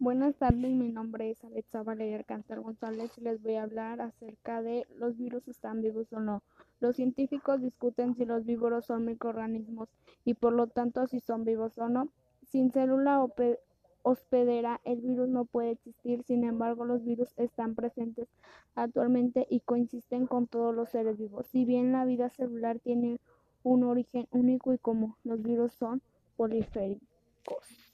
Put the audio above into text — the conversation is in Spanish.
Buenas tardes, mi nombre es Alexa Valeria Alcántar González y les voy a hablar acerca de los virus están vivos o no. Los científicos discuten si los víboros son microorganismos y por lo tanto si son vivos o no. Sin célula hospedera el virus no puede existir, sin embargo los virus están presentes actualmente y coinciden con todos los seres vivos. Si bien la vida celular tiene un origen único y común, los virus son poliféricos.